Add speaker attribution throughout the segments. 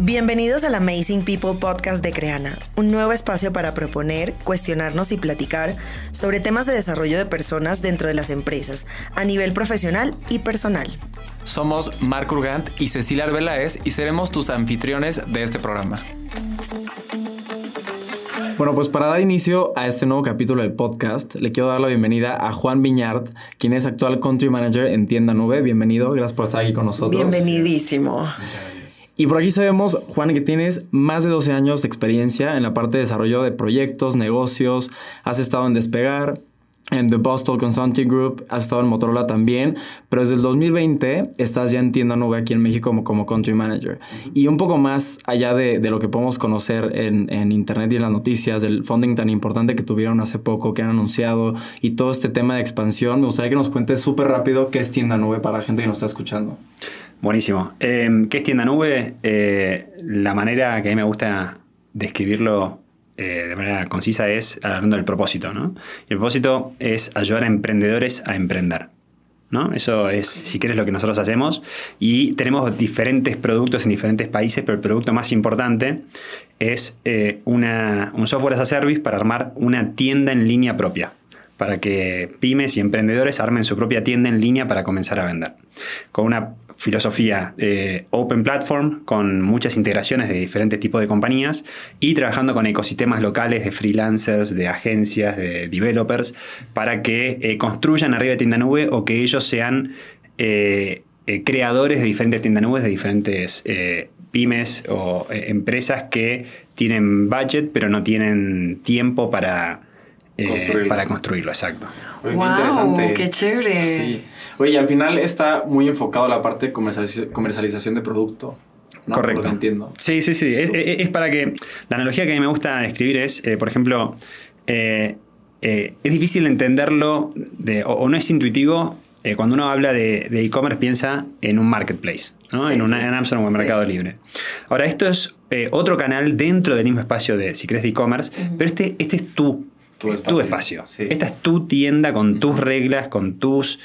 Speaker 1: Bienvenidos al Amazing People Podcast de Creana, un nuevo espacio para proponer, cuestionarnos y platicar sobre temas de desarrollo de personas dentro de las empresas, a nivel profesional y personal.
Speaker 2: Somos Marc Urgant y Cecilia Arbeláez y seremos tus anfitriones de este programa. Bueno, pues para dar inicio a este nuevo capítulo del podcast, le quiero dar la bienvenida a Juan Viñard, quien es actual Country Manager en Tienda Nube. Bienvenido, gracias por estar aquí con nosotros.
Speaker 1: Bienvenidísimo.
Speaker 2: Y por aquí sabemos, Juan, que tienes más de 12 años de experiencia en la parte de desarrollo de proyectos, negocios, has estado en Despegar, en The Boston Consulting Group, has estado en Motorola también, pero desde el 2020 estás ya en tienda nube aquí en México como, como Country Manager. Y un poco más allá de, de lo que podemos conocer en, en, Internet y en las noticias, del funding tan importante que tuvieron hace poco, que han anunciado, y todo este tema de expansión, me gustaría que nos cuentes súper rápido qué es tienda nube para la gente que nos está escuchando.
Speaker 3: Buenísimo. Eh, ¿Qué es tienda nube? Eh, la manera que a mí me gusta describirlo eh, de manera concisa es hablando del propósito. ¿no? El propósito es ayudar a emprendedores a emprender. ¿no? Eso es, si quieres, lo que nosotros hacemos. Y tenemos diferentes productos en diferentes países, pero el producto más importante es eh, una, un software as a service para armar una tienda en línea propia para que pymes y emprendedores armen su propia tienda en línea para comenzar a vender. Con una filosofía open platform, con muchas integraciones de diferentes tipos de compañías y trabajando con ecosistemas locales de freelancers, de agencias, de developers, para que eh, construyan arriba de tienda nube o que ellos sean eh, eh, creadores de diferentes tiendas nubes, de diferentes pymes o empresas que tienen budget pero no tienen tiempo para eh, para construirlo, exacto.
Speaker 1: Oye, wow, qué interesante. Qué chévere.
Speaker 2: Sí. Oye, al final está muy enfocado a la parte de comercialización de producto.
Speaker 3: Correcto.
Speaker 2: Lo entiendo.
Speaker 3: Sí, sí, sí. Es, para que. La analogía que a mí me gusta describir es, eh, por ejemplo, eh, es difícil entenderlo de, o, no es intuitivo. cuando uno habla de e-commerce, piensa en un marketplace, ¿no? en, una, en Amazon o en Mercado Libre. Ahora, esto es otro canal dentro del mismo espacio de, si crees, de e-commerce, pero este, este es tu tu espacio. Esta es tu tienda con tus reglas, con tus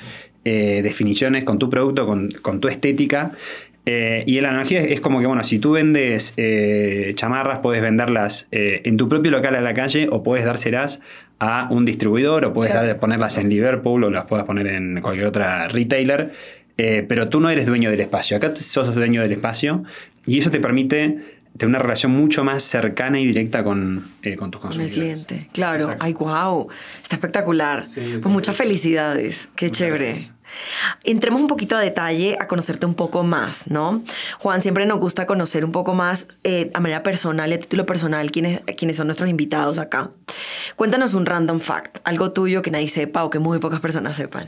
Speaker 3: eh, definiciones, con tu producto, con, tu estética. Eh, y la analogía es, como que, bueno, si tú vendes eh, chamarras, puedes venderlas en tu propio local a la calle o puedes dárselas a un distribuidor o puedes ponerlas en Liverpool o las puedes poner en cualquier otra retailer. pero tú no eres dueño del espacio. Acá sos dueño del espacio y eso te permite tener una relación mucho más cercana y directa con, eh, con tus consumidores.
Speaker 1: Con el cliente, claro. Ay, wow, está espectacular. pues muchas felicidades, qué chévere. Entremos un poquito a detalle a conocerte un poco más, ¿no? Juan, siempre nos gusta conocer un poco más eh, a manera personal y a título personal quiénes, quiénes son nuestros invitados acá. Cuéntanos un random fact, algo tuyo que nadie sepa o que muy pocas personas sepan.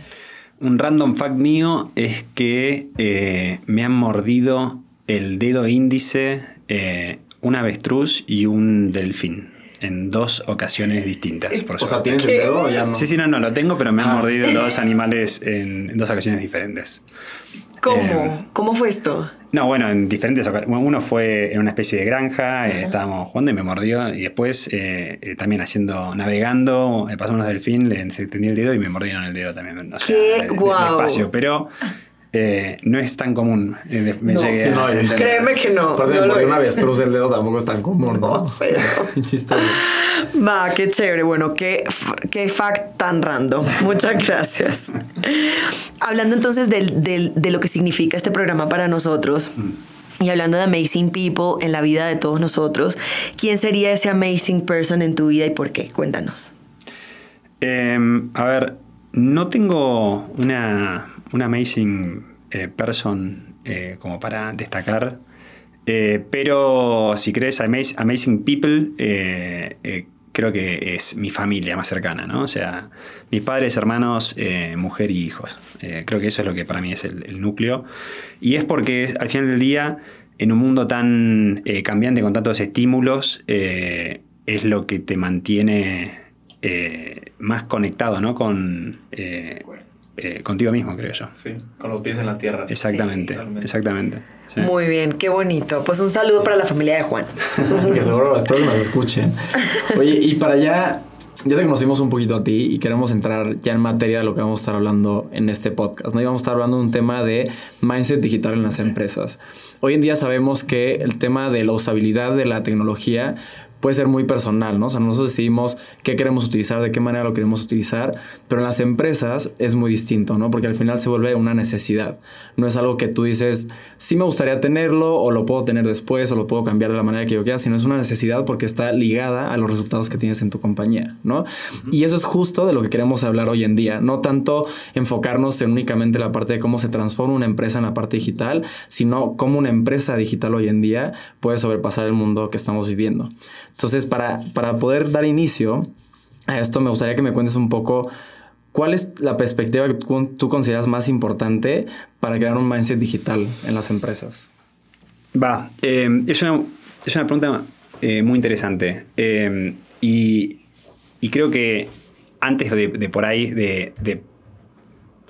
Speaker 3: Un random fact mío es que eh, me han mordido el dedo índice, eh, un avestruz y un delfín. En dos ocasiones distintas.
Speaker 2: Por o sea, ¿tienes el dedo ya no?
Speaker 3: Sí, sí, no, no, lo tengo, pero me han ah. mordido dos animales en, dos ocasiones diferentes.
Speaker 1: ¿Cómo? Eh, ¿Cómo fue esto?
Speaker 3: No, bueno, en diferentes ocasiones. Uno fue en una especie de granja, eh, estábamos jugando y me mordió. Y después, también haciendo, navegando, pasó unos delfín, le extendí el dedo y me mordieron el dedo también.
Speaker 1: ¡Qué guau!
Speaker 3: Pero eh, no es tan común. Eh, me
Speaker 1: no, Créeme que no.
Speaker 2: Porque, no porque una avestruz del dedo tampoco es tan común, ¿no?
Speaker 1: No sé. Va, qué chévere. Bueno, qué, qué fact tan random. Muchas gracias. Hablando entonces del, del, de lo que significa este programa para nosotros. Mm. Y hablando de amazing people en la vida de todos nosotros, ¿quién sería ese amazing person en tu vida y por qué? Cuéntanos.
Speaker 3: Em, a ver, no tengo una un amazing eh, person eh, como para destacar. Eh, pero si crees Amazing People, creo que es mi familia más cercana, ¿no? O sea, mis padres, hermanos, mujer y hijos. creo que eso es lo que para mí es el, núcleo. Y es porque al final del día, en un mundo tan cambiante con tantos estímulos, es lo que te mantiene más conectado, ¿no? Con eh, contigo mismo, creo yo.
Speaker 2: Sí, con los pies en la tierra.
Speaker 3: Exactamente, exactamente.
Speaker 1: Muy bien, qué bonito. Pues un saludo para la familia de Juan.
Speaker 2: que seguro que nos escuchen. Oye, y para ya ya te conocimos un poquito a ti y queremos entrar ya en materia de lo que vamos a estar hablando en este podcast. ¿no? Y vamos a estar hablando de un tema de mindset digital en las empresas. Hoy en día sabemos que el tema de la usabilidad de la tecnología puede ser muy personal, ¿no? O sea, nosotros decidimos qué queremos utilizar, de qué manera lo queremos utilizar, pero en las empresas es muy distinto, ¿no? Porque al final se vuelve una necesidad. No es algo que tú dices, sí me gustaría tenerlo, o lo puedo tener después, o lo puedo cambiar de la manera que yo quiera, sino es una necesidad porque está ligada a los resultados que tienes en tu compañía, ¿no? Y eso es justo de lo que queremos hablar hoy en día, no tanto enfocarnos en únicamente la parte de cómo se transforma una empresa en la parte digital, sino cómo una empresa digital hoy en día puede sobrepasar el mundo que estamos viviendo. Entonces, para, para poder dar inicio a esto, me gustaría que me cuentes un poco cuál es la perspectiva que tú consideras más importante para crear un mindset digital en las empresas.
Speaker 3: Va, eh, es, una, es, una, pregunta eh, muy interesante. Eh, y, y, creo que antes de, por ahí, de, de,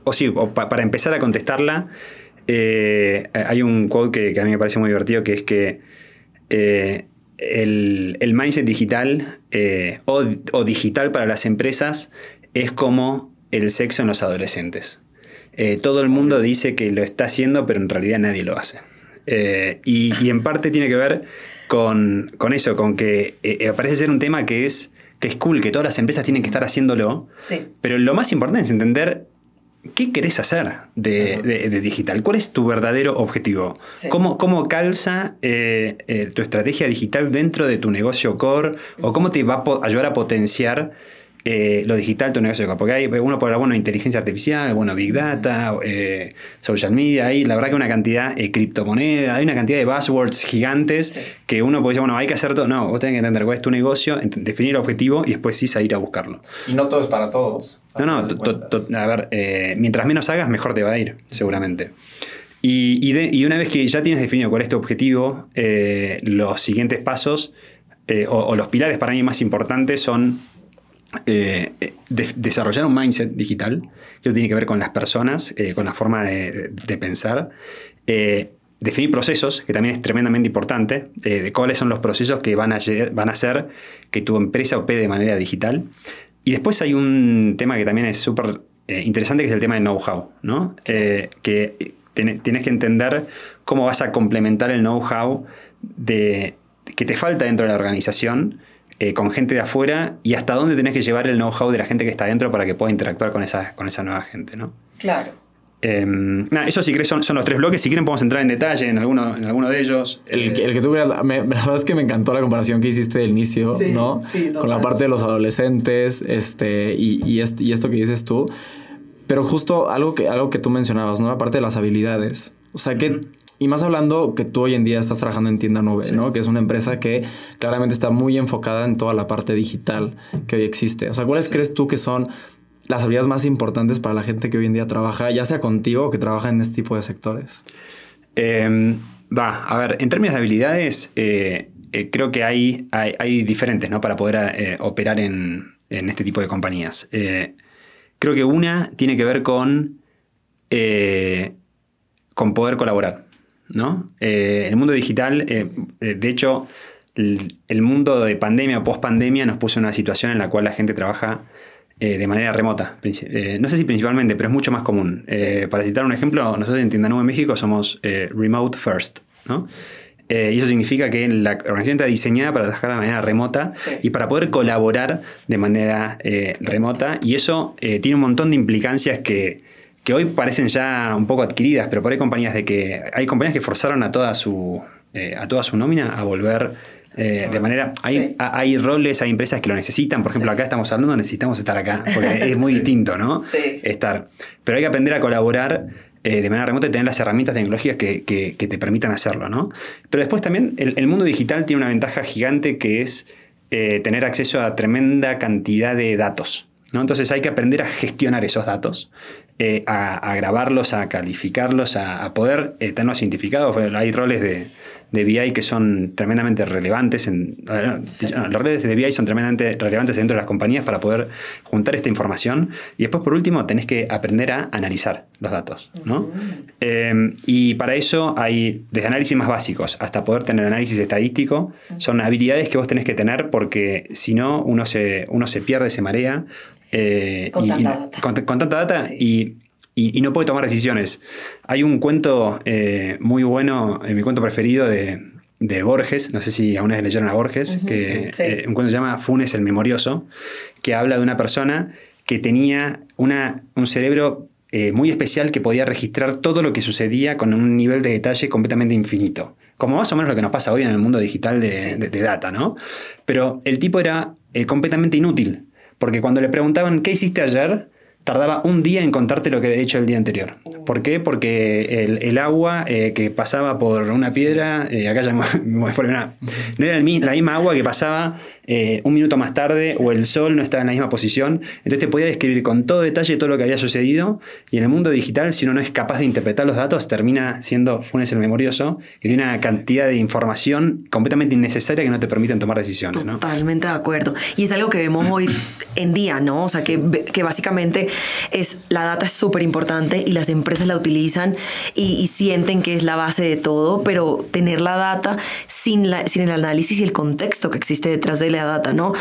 Speaker 3: o sí, o para empezar a contestarla, hay un quote que, que, a mí me parece muy divertido, que es que el, el mindset digital eh, o, o, digital para las empresas es como el sexo en los adolescentes. Eh, todo el mundo dice que lo está haciendo, pero en realidad nadie lo hace. Eh, y, y, en parte tiene que ver con, con eso, con que parece ser un tema que es, que es cool, que todas las empresas tienen que estar haciéndolo.
Speaker 1: Sí.
Speaker 3: Pero lo más importante es entender ¿Qué querés hacer de, de, de, digital? ¿Cuál es tu verdadero objetivo? Sí. ¿Cómo, ¿Cómo, calza eh, eh, tu estrategia digital dentro de tu negocio core? ¿O cómo te va a ayudar a potenciar eh, lo digital tu negocio? Porque hay uno por bueno, inteligencia artificial, bueno, big data, eh, social media, hay la verdad que una cantidad, de criptomonedas, hay una cantidad de buzzwords gigantes sí. que uno puede decir, bueno, hay que hacer todo. No, vos tenés que entender cuál es tu negocio, definir el objetivo y después sí salir a buscarlo.
Speaker 2: Y no todo es para todos.
Speaker 3: No, no, a ver, eh, mientras menos hagas, mejor te va a ir, seguramente. Y, y, de, y una vez que ya tienes definido cuál es tu objetivo, eh, los siguientes pasos eh, o, o, los pilares para mí más importantes son de, desarrollar un mindset digital, que eso tiene que ver con las personas, con la forma de, de pensar. definir procesos, que también es tremendamente importante, de cuáles son los procesos que van a, van a hacer que tu empresa opere de manera digital. Y después hay un tema que también es súper eh, interesante, que es el tema del know-how, ¿no? Eh, que ten, tienes que entender cómo vas a complementar el know-how de, que te falta dentro de la organización eh, con gente de afuera y hasta dónde tenés que llevar el know-how de la gente que está dentro para que pueda interactuar con esa, con esa nueva gente, ¿no?
Speaker 1: Claro.
Speaker 3: Eh, nada, eso si querés son, son, los tres bloques. Si quieren podemos entrar en detalle en alguno, en alguno de ellos.
Speaker 2: El, el que tú creas, me, la verdad es que me encantó la comparación que hiciste del inicio,
Speaker 1: sí,
Speaker 2: ¿no?
Speaker 1: Sí,
Speaker 2: Con la parte de los adolescentes este, y, y, este, y esto que dices tú. Pero justo algo que, algo que tú mencionabas, ¿no? La parte de las habilidades. O sea, que... Uh -huh. Y más hablando que tú hoy en día estás trabajando en Tienda Nube, sí. ¿no? Que es una empresa que claramente está muy enfocada en toda la parte digital que hoy existe. O sea, ¿cuáles sí. crees tú que son las habilidades más importantes para la gente que hoy en día trabaja, ya sea contigo o que trabaja en este tipo de sectores?
Speaker 3: Eh, va, a ver, en términos de habilidades, eh, eh, creo que hay, hay, hay, diferentes, ¿no? Para poder eh, operar en, en, este tipo de compañías. Creo que una tiene que ver con, con poder colaborar, ¿no? el mundo digital, de hecho, el, el, mundo de pandemia o post-pandemia nos puso en una situación en la cual la gente trabaja eh, de manera remota. Eh, no sé si principalmente, pero es mucho más común. Sí. Eh, para citar un ejemplo, nosotros en Tienda Nube México somos remote first. ¿no? y eso significa que la organización está diseñada para trabajar de manera remota
Speaker 1: sí.
Speaker 3: y para poder colaborar de manera remota. Y eso tiene un montón de implicancias que, que hoy parecen ya un poco adquiridas, pero por ahí compañías de que hay compañías que forzaron a toda su, a toda su nómina a volver eh, de manera, hay, sí. hay, roles, hay empresas que lo necesitan. Por ejemplo, sí. acá estamos hablando, necesitamos estar acá, porque es muy sí. distinto, ¿no? Estar. Pero hay que aprender a colaborar eh, de manera remota y tener las herramientas tecnológicas que, que, que te permitan hacerlo, ¿no? Pero después también el, el, mundo digital tiene una ventaja gigante que es eh, tener acceso a tremenda cantidad de datos. ¿no? Entonces hay que aprender a gestionar esos datos. A, grabarlos, a calificarlos, a, poder tenerlos identificados. Hay roles de, de BI que son tremendamente relevantes. En, Los roles de BI son tremendamente relevantes dentro de las compañías para poder juntar esta información. Y después, por último, tenés que aprender a analizar los datos. ¿no? Em, y para eso hay desde análisis más básicos hasta poder tener análisis estadístico. Son habilidades que vos tenés que tener porque si no, uno se, uno se pierde, se marea.
Speaker 1: Eh, con, tanta data.
Speaker 3: Con, tanta data. y y, no puede tomar decisiones. Hay un cuento eh, muy bueno, mi cuento preferido de, Borges, no sé si aún leyeron a Borges, que eh, un cuento se llama Funes el Memorioso, que habla de una persona que tenía una, un cerebro eh, muy especial que podía registrar todo lo que sucedía con un nivel de detalle completamente infinito. Como más o menos lo que nos pasa hoy en el mundo digital de, data, ¿no? Pero el tipo era completamente inútil, porque cuando le preguntaban, ¿qué hiciste ayer? tardaba un día en contarte lo que había hecho el día anterior. ¿Por qué? Porque el, agua eh, que pasaba por una piedra, eh, acá ya me una, no era la misma agua que pasaba eh, un minuto más tarde o el sol no estaba en la misma posición. Entonces te podía describir con todo detalle todo lo que había sucedido. Y en el mundo digital, si uno no es capaz de interpretar los datos, termina siendo Funes el memorioso, que tiene una cantidad de información completamente innecesaria que no te permiten tomar decisiones.
Speaker 1: Totalmente de acuerdo. Y es algo que vemos hoy en día, ¿no? O sea, que, que básicamente es la data es súper importante y las empresas la utilizan y, sienten que es la base de todo, pero tener la data sin, la, sin el análisis y el contexto que existe detrás de la data, ¿no?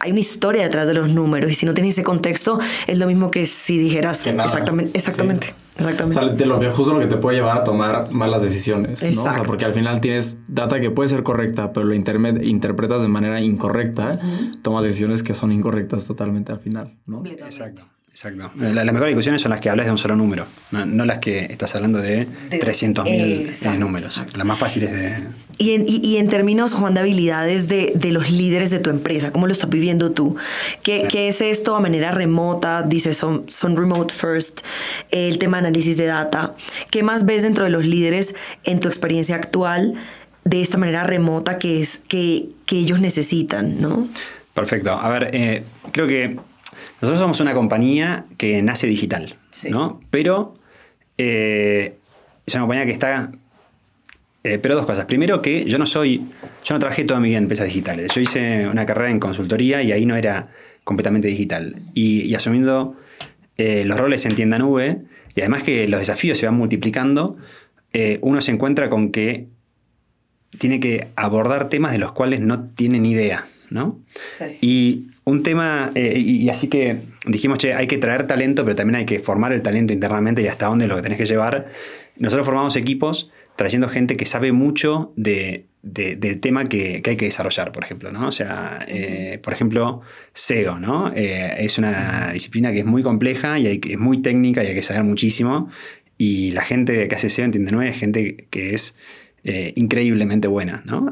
Speaker 1: Hay una historia detrás de los números y si no tienes ese contexto es lo mismo que si dijeras exactamente, exactamente. Exactamente.
Speaker 2: O sea, lo que, justo lo que te puede llevar a tomar malas decisiones, ¿no? O sea, porque al final tienes data que puede ser correcta, pero lo interpretas de manera incorrecta, tomas decisiones que son incorrectas totalmente al final, ¿no?
Speaker 3: Exacto. Exacto. las mejores discusiones son las que hablas de un solo número, no, las que estás hablando de, 300.000 eh, números. Las más fáciles de...
Speaker 1: Y en, y, en, términos, Juan, de habilidades de, de, los líderes de tu empresa, ¿cómo lo estás viviendo tú? ¿Qué, ¿qué es esto a manera remota? Dices, son, son remote first, el tema de análisis de data. ¿Qué más ves dentro de los líderes en tu experiencia actual de esta manera remota que, es, que, que ellos necesitan, no?
Speaker 3: Perfecto. A ver, eh, creo que nosotros somos una compañía que nace digital, ¿no? Pero eh, es una compañía que está... Eh, pero dos cosas. Primero que yo no soy... Yo no trabajé toda mi vida en empresas digitales. Yo hice una carrera en consultoría y ahí no era completamente digital. Y, asumiendo eh, los roles en tienda nube, y además que los desafíos se van multiplicando, uno se encuentra con que tiene que abordar temas de los cuales no tiene ni idea, ¿no? Sí. Y un tema, eh, y, así que dijimos, che, hay que traer talento, pero también hay que formar el talento internamente y hasta dónde lo tenés que llevar. Nosotros formamos equipos trayendo gente que sabe mucho de, del tema que, hay que desarrollar, por ejemplo, ¿no? O sea, eh, por ejemplo, SEO, ¿no? Eh, es una disciplina que es muy compleja y es muy técnica y hay que saber muchísimo. Y la gente que hace SEO entiende no es gente que es increíblemente buena, ¿no?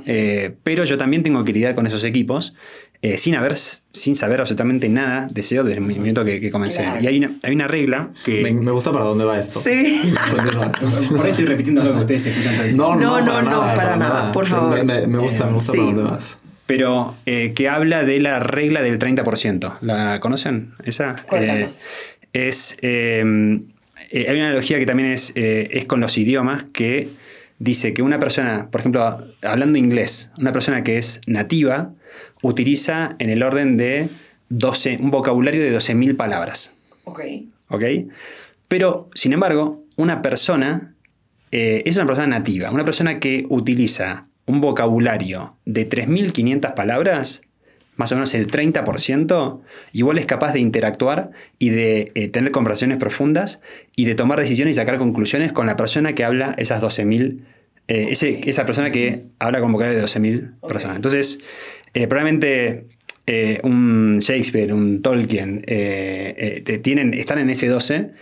Speaker 3: pero yo también tengo que lidiar con esos equipos eh, sin, haber, sin saber absolutamente nada de SEO desde el movimiento que, comencé. Y hay una, hay una regla que...
Speaker 2: Me, gusta para dónde va esto.
Speaker 1: Sí.
Speaker 3: Por ahí estoy repitiendo lo que ustedes escuchan.
Speaker 1: No, no, no, no, para, nada, por favor.
Speaker 2: Me, gusta, me gusta para dónde vas.
Speaker 3: Pero eh, que habla de la regla del 30%. ¿La conocen? Esa.
Speaker 1: Eh,
Speaker 3: es... hay una analogía que también es, es con los idiomas que dice que una persona, por ejemplo, hablando inglés, una persona que es nativa utiliza en el orden de 12, un vocabulario de 12.000 palabras.
Speaker 1: Ok.
Speaker 3: Ok. Pero, sin embargo, una persona eh, es una persona nativa, una persona que utiliza un vocabulario de 3.500 palabras, más o menos el 30%, igual es capaz de interactuar y de eh, tener conversaciones profundas y de tomar decisiones y sacar conclusiones con la persona que habla esas 12.000, eh, esa persona que habla con vocabulario de 12.000 personas. Entonces, eh, probablemente eh, un Shakespeare, un Tolkien, tienen, están en ese 12,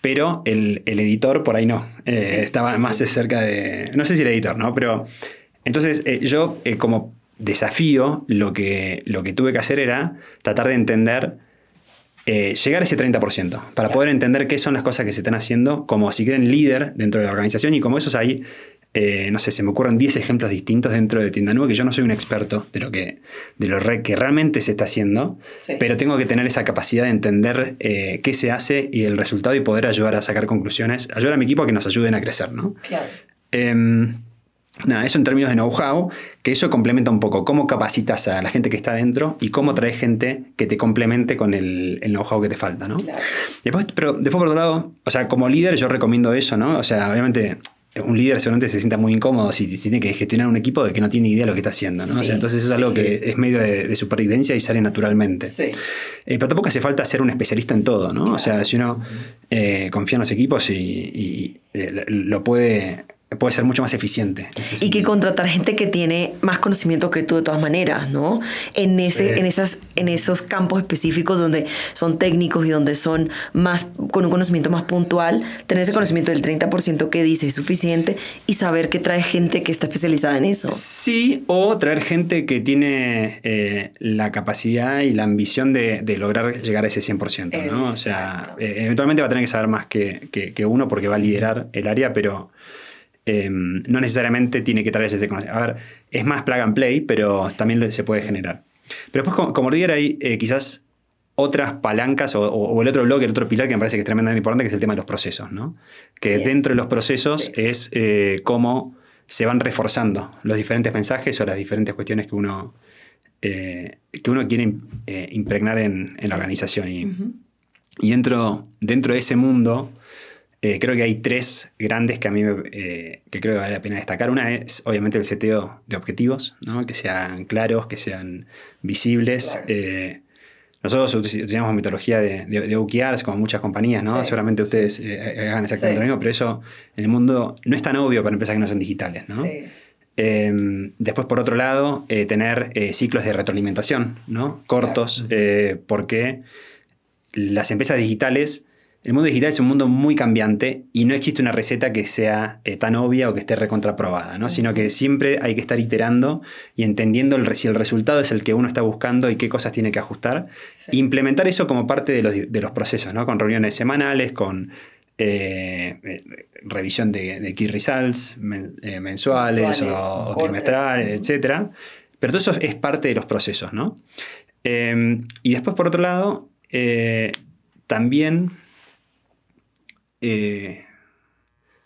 Speaker 3: pero el, editor por ahí no. estaba más cerca de. No sé si el editor, ¿no? Pero. Entonces, yo, como desafío, lo que, lo que tuve que hacer era tratar de entender. llegar a ese 30%, para poder entender qué son las cosas que se están haciendo como si quieren líder dentro de la organización y como esos hay eh, no sé, se me ocurren 10 ejemplos distintos dentro de Tienda Nube que yo no soy un experto de lo que, de lo que realmente se está haciendo, pero tengo que tener esa capacidad de entender eh, qué se hace y el resultado y poder ayudar a sacar conclusiones, ayudar a mi equipo a que nos ayuden a crecer, ¿no? Claro. Nada, eso en términos de know-how, que eso complementa un poco cómo capacitas a la gente que está dentro y cómo traes gente que te complemente con el, know-how que te falta, ¿no? Claro. Después, pero después por otro lado, o sea, como líder yo recomiendo eso, ¿no? O sea, obviamente un líder seguramente se sienta muy incómodo si, tiene que gestionar un equipo de que no tiene idea de lo que está haciendo. ¿no? entonces eso es algo que es medio de, supervivencia y sale naturalmente. Sí. Eh, pero tampoco hace falta ser un especialista en todo. ¿no? O sea, si uno eh, confía en los equipos y, eh, lo puede puede ser mucho más eficiente.
Speaker 1: Y que contratar gente que tiene más conocimiento que tú de todas maneras, ¿no? En, ese, en, esas, en esos campos específicos donde son técnicos y donde son más, con un conocimiento más puntual, tener ese conocimiento del 30% que dice es suficiente y saber que trae gente que está especializada en eso.
Speaker 3: Sí, o traer gente que tiene eh, la capacidad y la ambición de, lograr llegar a ese 100%, ¿no? O sea, eh, eventualmente va a tener que saber más que, que uno porque va a liderar el área, pero Em, no necesariamente tiene que traer ese conocimiento. A ver, es más plug and play, pero también se puede generar. Pero después, como, líder, hay eh, quizás otras palancas o, el otro bloque, el otro pilar que me parece que es tremendamente importante, que es el tema de los procesos. ¿no? Que dentro de los procesos es eh, cómo se van reforzando los diferentes mensajes o las diferentes cuestiones que uno, eh, que uno quiere impregnar en, la organización. Y, y dentro, dentro de ese mundo eh, creo que hay tres grandes que a mí eh, que creo que vale la pena destacar. Una es obviamente el seteo de objetivos, ¿no? que sean claros, que sean visibles. Eh, nosotros utilizamos metodología de, de, OKRs como muchas compañías, ¿no? Seguramente ustedes hagan exactamente lo mismo, pero eso en el mundo no es tan obvio para empezar que no son digitales, ¿no? Em, después, por otro lado, tener ciclos de retroalimentación, ¿no? Cortos, porque las empresas digitales el mundo digital es un mundo muy cambiante y no existe una receta que sea eh, tan obvia o que esté recontraprobada, ¿no? sino que siempre hay que estar iterando y entendiendo el, si el resultado es el que uno está buscando y qué cosas tiene que ajustar. implementar eso como parte de los, procesos, ¿no? con reuniones semanales, con eh, eh, revisión de, key results mensuales, o, trimestrales, etc. Pero todo eso es parte de los procesos. ¿no? y después, por otro lado, también eh,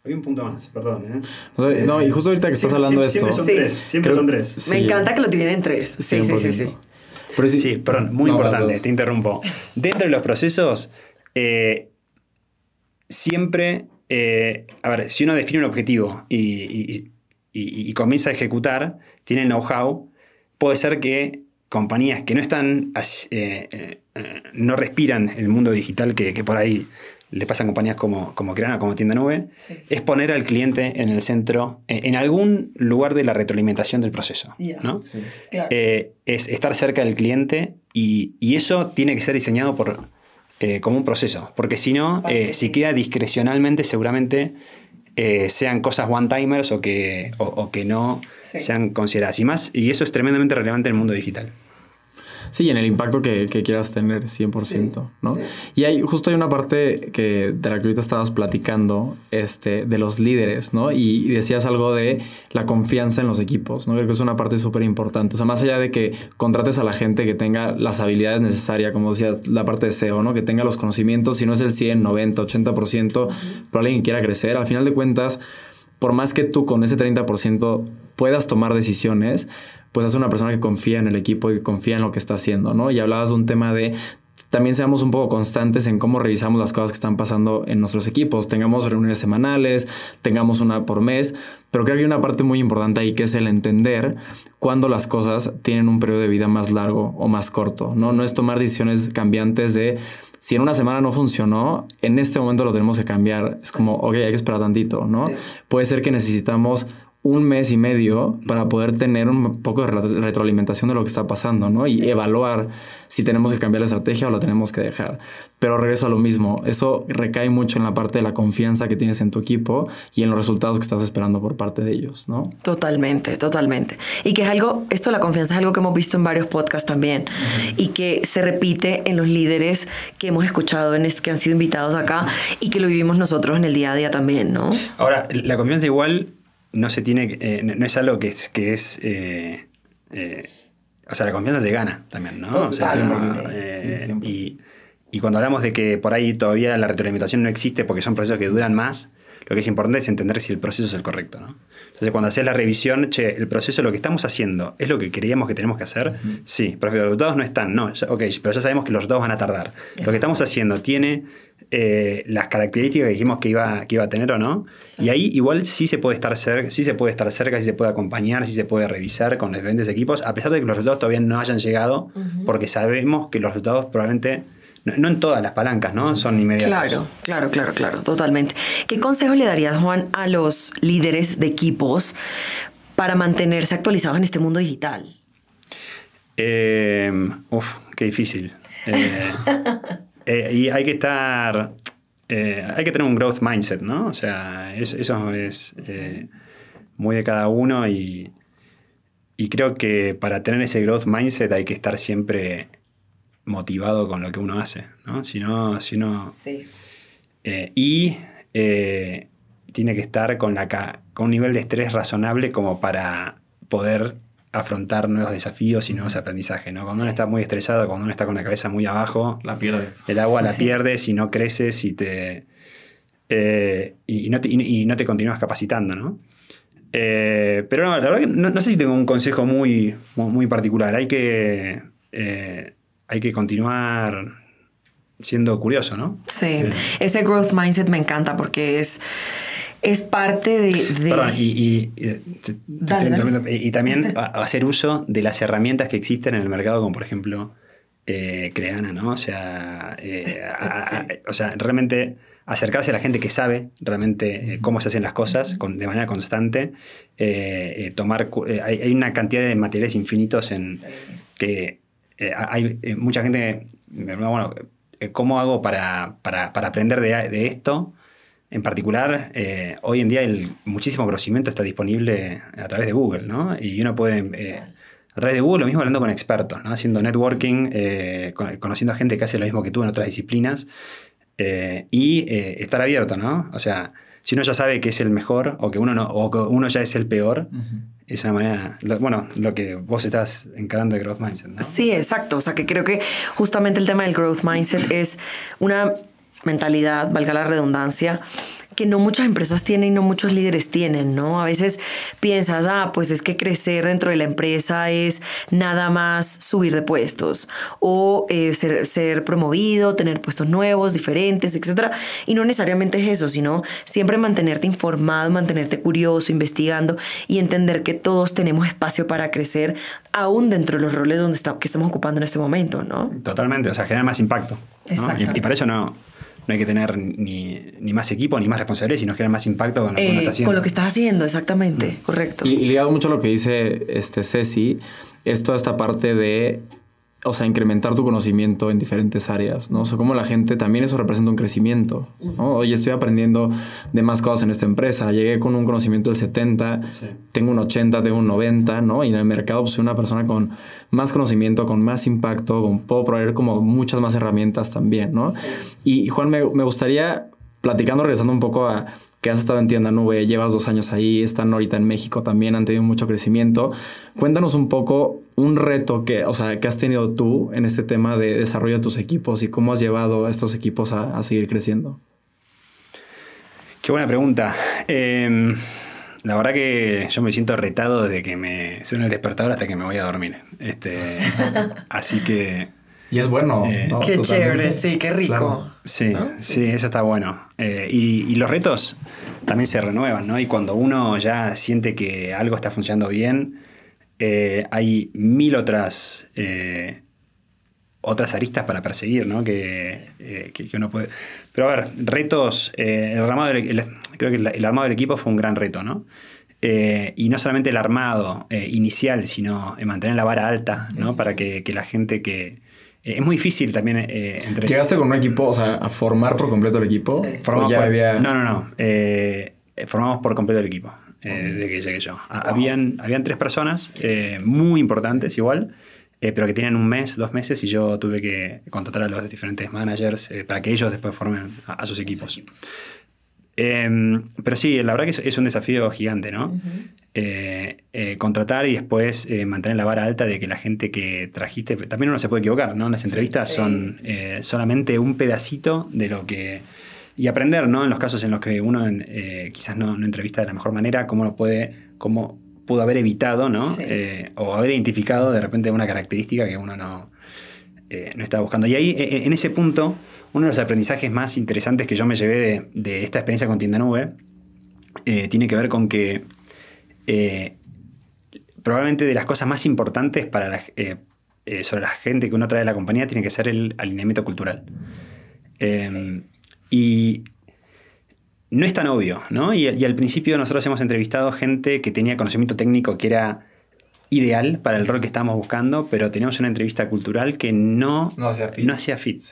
Speaker 3: hay un punto más, perdón.
Speaker 2: ¿eh? No, y justo ahorita que estás hablando de esto.
Speaker 3: Siempre son tres. Siempre son tres.
Speaker 1: Me encanta que lo tienen tres. Sí, sí, sí, sí.
Speaker 3: sí, perdón, muy importante, te interrumpo. Dentro de los procesos, eh, siempre, a ver, si uno define un objetivo y, comienza a ejecutar, tiene el know-how, puede ser que compañías que no están, no respiran el mundo digital que, que por ahí le pasa a compañías como, como Creana, como Tienda Nube, es poner al cliente en el centro, en, algún lugar de la retroalimentación del proceso. ¿no? Eh, es estar cerca del cliente y, eso tiene que ser diseñado por, eh, como un proceso, porque si no, eh, si queda discrecionalmente, seguramente sean cosas one-timers o que, o, que no sean consideradas. Y, más, y eso es tremendamente relevante en el mundo digital.
Speaker 2: Sí, en el impacto que, quieras tener, 100%, ¿no? Y hay, justo hay una parte que, de la que ahorita estabas platicando, este, de los líderes, ¿no? Y, decías algo de la confianza en los equipos, ¿no? Creo que es una parte súper importante. O sea, más allá de que contrates a la gente que tenga las habilidades necesarias, como decías, la parte de SEO, ¿no? Que tenga los conocimientos, si no es el 100, 90, 80%, pero alguien que quiera crecer, al final de cuentas, por más que tú con ese 30% puedas tomar decisiones, pues es una persona que confía en el equipo y que confía en lo que está haciendo, ¿no? Y hablabas de un tema de también seamos un poco constantes en cómo revisamos las cosas que están pasando en nuestros equipos. Tengamos reuniones semanales, tengamos una por mes, pero creo que hay una parte muy importante ahí que es el entender cuándo las cosas tienen un periodo de vida más largo o más corto, ¿no? No es tomar decisiones cambiantes de si en una semana no funcionó, en este momento lo tenemos que cambiar. Es como, ok, hay que esperar tantito, ¿no? Puede ser que necesitamos un mes y medio para poder tener un poco de retroalimentación de lo que está pasando, ¿no? Y evaluar si tenemos que cambiar la estrategia o la tenemos que dejar. Pero regreso a lo mismo, eso recae mucho en la parte de la confianza que tienes en tu equipo y en los resultados que estás esperando por parte de ellos, ¿no?
Speaker 1: Totalmente, totalmente. Y que es algo, esto de la confianza es algo que hemos visto en varios podcasts también y que se repite en los líderes que hemos escuchado, en que han sido invitados acá y que lo vivimos nosotros en el día a día también, ¿no?
Speaker 3: Ahora, la confianza igual no se tiene, no es algo que es, que es o sea, la confianza se gana también, ¿no? O sea, y, y cuando hablamos de que por ahí todavía la retroalimentación no existe porque son procesos que duran más, lo que es importante es entender si el proceso es el correcto. ¿no? Entonces, cuando haces la revisión, che, el proceso, lo que estamos haciendo, ¿es lo que creíamos que tenemos que hacer? Sí, pero los resultados no están. No, ok, pero ya sabemos que los resultados van a tardar. Lo que estamos haciendo tiene eh, las características que dijimos que iba, que iba a tener o no. Y ahí igual sí se puede estar cerca, sí se puede estar cerca, sí se puede acompañar, sí se puede revisar con los diferentes equipos, a pesar de que los resultados todavía no hayan llegado, porque sabemos que los resultados probablemente no, en todas las palancas, ¿no? Son inmediatos.
Speaker 1: Claro, claro, claro, claro, totalmente. ¿Qué consejo le darías, Juan, a los líderes de equipos para mantenerse actualizados en este mundo digital?
Speaker 3: Eh, uf, qué difícil. Eh, eh, y hay que estar, hay que tener un growth mindset, ¿no? O sea, eso, es muy de cada uno y, y creo que para tener ese growth mindset hay que estar siempre motivado con lo que uno hace, ¿no? Si no, si no... Sí. Eh, y eh, tiene que estar con, la, con un nivel de estrés razonable como para poder afrontar nuevos desafíos y nuevos aprendizajes, ¿no? Cuando uno está muy estresado, cuando uno está con la cabeza muy abajo,
Speaker 2: la pierdes.
Speaker 3: El agua la pierdes y no creces y te, eh, y, no te, y, no te continúas capacitando, ¿no? pero no, la verdad que no, sé si tengo un consejo muy, muy particular. Hay que hay que continuar siendo curioso, ¿no?
Speaker 1: Sí, ese growth mindset me encanta porque es, es parte de...
Speaker 3: Perdón, y, y, también hacer uso de las herramientas que existen en el mercado, como por ejemplo eh, Creana, ¿no? O sea, eh, o sea, realmente acercarse a la gente que sabe realmente eh, cómo se hacen las cosas de manera constante, tomar... Hay, una cantidad de materiales infinitos en que eh, hay eh, mucha gente me pregunta, bueno, eh, ¿cómo hago para, aprender de, esto? En particular, hoy en día el muchísimo conocimiento está disponible a través de Google, ¿no? Y uno puede, a través de Google, lo mismo hablando con expertos, ¿no? Haciendo networking, conociendo a gente que hace lo mismo que tú en otras disciplinas y estar abierto, ¿no? O sea, si uno ya sabe que es el mejor o que uno, no, o que uno ya es el peor, es una manera, bueno, lo que vos estás encarando de growth mindset. ¿no?
Speaker 1: Sí, exacto. O sea, que creo que justamente el tema del growth mindset es una mentalidad, valga la redundancia, que no muchas empresas tienen y no muchos líderes tienen, ¿no? A veces piensas, ah, pues es que crecer dentro de la empresa es nada más subir de puestos o eh, ser, promovido, tener puestos nuevos, diferentes, etc. Y no necesariamente es eso, sino siempre mantenerte informado, mantenerte curioso, investigando y entender que todos tenemos espacio para crecer aún dentro de los roles donde que estamos ocupando en este momento, ¿no?
Speaker 3: Totalmente, o sea, genera más impacto. Exacto. y para eso no, no hay que tener ni, más equipo ni más responsabilidades, sino generar más impacto con lo que uno
Speaker 1: está
Speaker 3: eh, haciendo.
Speaker 1: Con lo que estás haciendo, exactamente, mm. correcto.
Speaker 2: Y, y, ligado mucho a lo que dice este Ceci, es toda esta parte de o sea, incrementar tu conocimiento en diferentes áreas, ¿no? O sea, como la gente también eso representa un crecimiento, ¿no? Oye, estoy aprendiendo de más cosas en esta empresa, llegué con un conocimiento del 70, tengo un 80, tengo un 90, ¿no? Y en el mercado pues, soy una persona con más conocimiento, con más impacto, con, puedo proveer como muchas más herramientas también, ¿no? Y Juan, me, me gustaría, platicando, regresando un poco a que has estado en Tienda Nube, llevas dos años ahí, están ahorita en México también, han tenido mucho crecimiento. Cuéntanos un poco un reto que, o sea, que has tenido tú en este tema de desarrollo de tus equipos y cómo has llevado a estos equipos a, seguir creciendo.
Speaker 3: Qué buena pregunta. Em, la verdad que yo me siento retado desde que me suena el despertador hasta que me voy a dormir. Este, así que
Speaker 2: y es bueno.
Speaker 1: Eh, qué chévere, sí, qué rico.
Speaker 3: Sí, sí, eso está bueno. Eh, y, los retos también se renuevan, ¿no? Y cuando uno ya siente que algo está funcionando bien, eh, hay mil otras, otras aristas para perseguir, ¿no? Que, que, uno puede... Pero a ver, retos, el armado creo que el, armado del equipo fue un gran reto, ¿no? y no solamente el armado inicial, sino mantener la vara alta, ¿no? Para que, la gente que, eh, es muy difícil también eh,
Speaker 2: entre... ¿Llegaste con un equipo, o sea, a formar por completo el equipo?
Speaker 3: Formamos No, no, no. Eh, formamos por completo el equipo de que llegué yo. Habían, habían tres personas muy importantes igual, pero que tenían un mes, dos meses y yo tuve que contratar a los diferentes managers para que ellos después formen a, sus equipos. Em, pero sí, la verdad que es, un desafío gigante, ¿no? Eh, eh, contratar y después eh, mantener la vara alta de que la gente que trajiste, también uno se puede equivocar, ¿no? Las entrevistas son solamente un pedacito de lo que... Y aprender, ¿no? En los casos en los que uno quizás no, entrevista de la mejor manera, cómo lo puede, cómo pudo haber evitado, ¿no? o haber identificado de repente una característica que uno no, no estaba buscando. Y ahí, en ese punto, uno de los aprendizajes más interesantes que yo me llevé de, esta experiencia con Tienda Nube tiene que ver con que eh, probablemente de las cosas más importantes para eh, eh, sobre la gente que uno trae a la compañía tiene que ser el alineamiento cultural. Em, y no es tan obvio, ¿no? Y, al principio nosotros hemos entrevistado gente que tenía conocimiento técnico que era ideal para el rol que estábamos buscando, pero teníamos una entrevista cultural que no,
Speaker 2: no hacía fit.
Speaker 3: No hacía fit.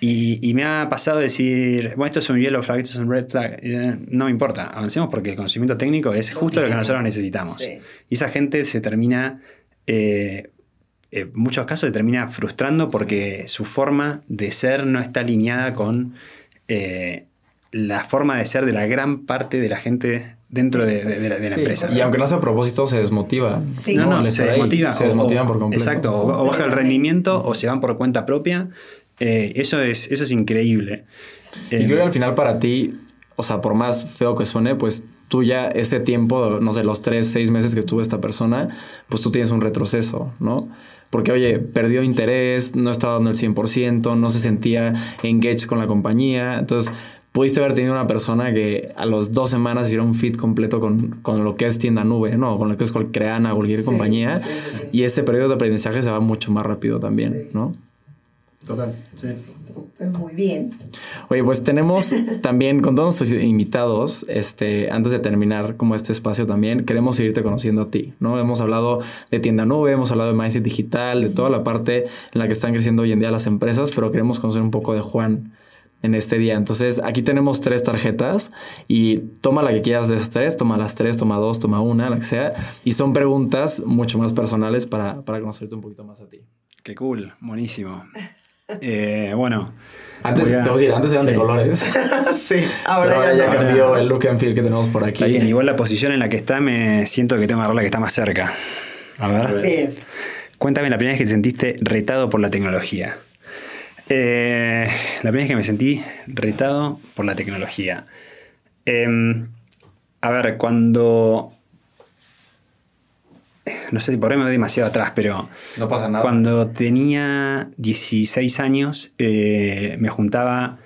Speaker 3: Y, me ha pasado decir, bueno, esto es un yellow flag, esto es un red flag. No me importa, avancemos porque el conocimiento técnico es justo lo que nosotros necesitamos. Y esa gente se termina, eh, en muchos casos se termina frustrando porque su forma de ser no está alineada con eh, la forma de ser de la gran parte de la gente dentro de, la, empresa.
Speaker 2: Y aunque no sea a propósito, se desmotiva.
Speaker 3: No, no, se desmotiva.
Speaker 2: Se desmotivan por completo.
Speaker 3: Exacto, o, baja el rendimiento o se van por cuenta propia eh, eso, es, eso es increíble.
Speaker 2: Y creo que al final para ti, o sea, por más feo que suene, pues tú ya este tiempo, no sé, los tres, seis meses que tuvo esta persona, pues tú tienes un retroceso, ¿no? Porque, oye, perdió interés, no estaba dando el 100%, no se sentía engaged con la compañía. Entonces, pudiste haber tenido una persona que a las dos semanas hiciera un fit completo con, lo que es tienda nube, ¿no? Con lo que es Creana, cualquier compañía. y ese periodo de aprendizaje se va mucho más rápido también, ¿no?
Speaker 3: Total, sí.
Speaker 1: Pues muy bien.
Speaker 2: Oye, pues tenemos también con todos nuestros invitados, este, antes de terminar como este espacio también, queremos seguirte conociendo a ti, ¿no? Hemos hablado de tienda nube, hemos hablado de mindset digital, de toda la parte en la que están creciendo hoy en día las empresas, pero queremos conocer un poco de Juan en este día. Entonces, aquí tenemos tres tarjetas y toma la que quieras de esas tres, toma las tres, toma dos, toma una, la que sea. Y son preguntas mucho más personales para, para conocerte un poquito más a ti.
Speaker 3: Qué cool, buenísimo. Eh, bueno.
Speaker 2: Antes, antes eran de colores.
Speaker 1: sí, ahora,
Speaker 2: ya, cambió el look and feel que tenemos por aquí.
Speaker 3: bien, igual la posición en la que está me siento que tengo que agarrar la que está más cerca. A ver. Bien. Cuéntame la primera vez que te sentiste retado por la tecnología. Eh, la primera vez que me sentí retado por la tecnología. Em, a ver, cuando no sé si por ahí me voy demasiado atrás, pero
Speaker 2: no pasa nada.
Speaker 3: cuando tenía 16 años eh, me juntaba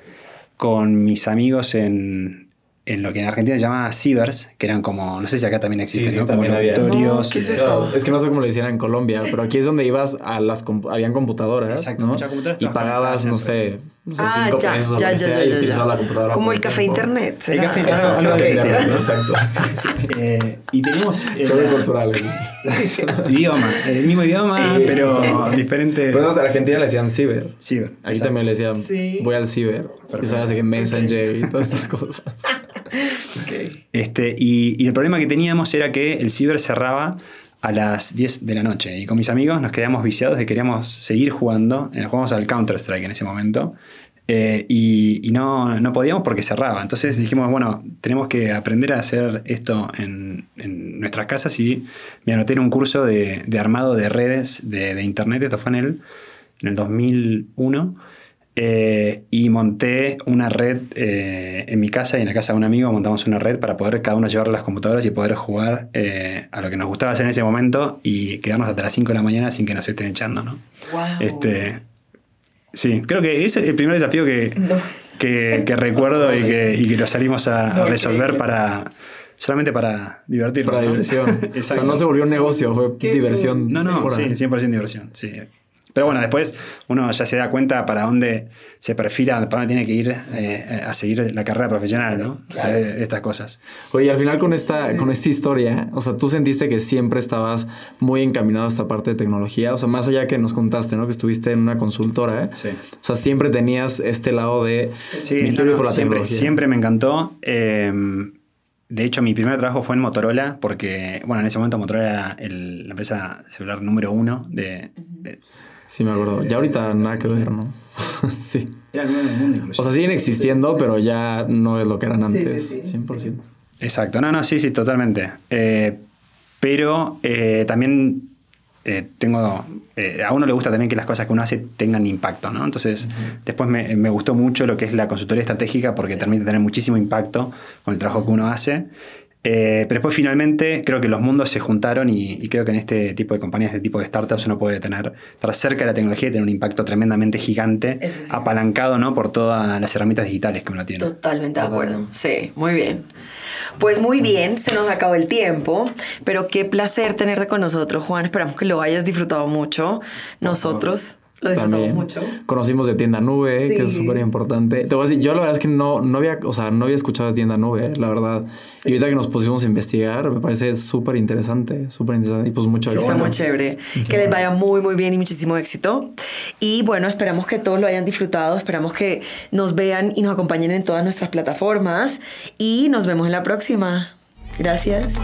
Speaker 3: con mis amigos en, en lo que en Argentina se llamaba cibers, que eran como, no sé si acá también existen, ¿no? como
Speaker 2: laboratorios. ¿qué es, eso? es que no sé cómo lo decían en Colombia, pero aquí es donde ibas a las habían computadoras, Exacto, ¿no? computadoras y pagabas, no sé, no sé,
Speaker 1: ah, cinco ya, pesos ya, ya, ya, y utilizabas la computadora. Como el café internet.
Speaker 3: El café internet. Exacto. Sí, eh, y tenemos
Speaker 2: eh, choque cultural.
Speaker 3: idioma, el mismo idioma, pero diferente.
Speaker 2: Pero en Argentina le decían ciber.
Speaker 3: Ciber.
Speaker 2: Ahí también le decían, voy al ciber. Y sabes que Messenger y todas estas cosas.
Speaker 3: Este, y, el problema que teníamos era que el ciber cerraba a las 10 de la noche. Y con mis amigos nos quedamos viciados de que queríamos seguir jugando. Eh, jugamos al Counter-Strike en ese momento. Eh, y, no, no, podíamos porque cerraba. Entonces dijimos, bueno, tenemos que aprender a hacer esto en, nuestras casas y me anoté en un curso de, armado de redes de, de, internet. Esto fue en el, en el 2001. Eh, y monté una red eh, en mi casa y en la casa de un amigo montamos una red para poder cada uno llevar las computadoras y poder jugar eh, a lo que nos gustaba hacer en ese momento y quedarnos hasta las 5 de la mañana sin que nos estén echando, ¿no? Este, sí, creo que ese es el primer desafío que, que, recuerdo y que, y que lo salimos a, resolver para solamente para divertirnos.
Speaker 2: Para diversión. o sea, no se volvió un negocio, fue diversión.
Speaker 3: No, no, sí, 100% diversión, sí. Pero bueno, después uno ya se da cuenta para dónde se perfila, para dónde tiene que ir eh, a seguir la carrera profesional, ¿no? Estas cosas.
Speaker 2: Oye, al final con esta, con esta historia, o sea, tú sentiste que siempre estabas muy encaminado a esta parte de tecnología, o sea, más allá que nos contaste, ¿no? Que estuviste en una consultora, ¿eh? Sí. O sea, siempre tenías este lado de...
Speaker 3: Sí, por la siempre, siempre me encantó. Em, de hecho, mi primer trabajo fue en Motorola, porque, bueno, en ese momento Motorola era la empresa celular número uno de
Speaker 2: Sí, me acuerdo. Ya ahorita nada que ver, ¿no? sí.
Speaker 3: Era el del mundo incluso.
Speaker 2: O sea, siguen existiendo, pero ya no es lo que eran antes, sí, sí, 100%.
Speaker 3: Exacto, no, no, sí, sí, totalmente. Eh, pero eh, también eh, tengo. Eh, a uno le gusta también que las cosas que uno hace tengan impacto, ¿no? Entonces, después me, me, gustó mucho lo que es la consultoría estratégica porque sí. permite tener muchísimo impacto con el trabajo que uno hace. Eh, pero después finalmente creo que los mundos se juntaron y, y, creo que en este tipo de compañías, este tipo de startups, uno puede tener, estar cerca de la tecnología y tener un impacto tremendamente gigante, sí. apalancado ¿no? por todas las herramientas digitales que uno tiene.
Speaker 1: Totalmente de acuerdo. Sí, muy bien. Pues muy bien, se nos acabó el tiempo, pero qué placer tenerte con nosotros, Juan. Esperamos que lo hayas disfrutado mucho. Nosotros lo disfrutamos mucho.
Speaker 2: Conocimos de Tienda Nube,
Speaker 1: Sí.
Speaker 2: que es súper importante. Te voy a decir, yo la verdad es que no, no, había, o sea, no había escuchado de Tienda Nube, la verdad. Y ahorita que nos pusimos a investigar, me parece súper interesante, súper interesante. Y pues mucho
Speaker 1: Está
Speaker 2: éxito.
Speaker 1: muy chévere. Que les vaya muy, muy bien y muchísimo éxito. Y bueno, esperamos que todos lo hayan disfrutado. Esperamos que nos vean y nos acompañen en todas nuestras plataformas. Y nos vemos en la próxima. Gracias.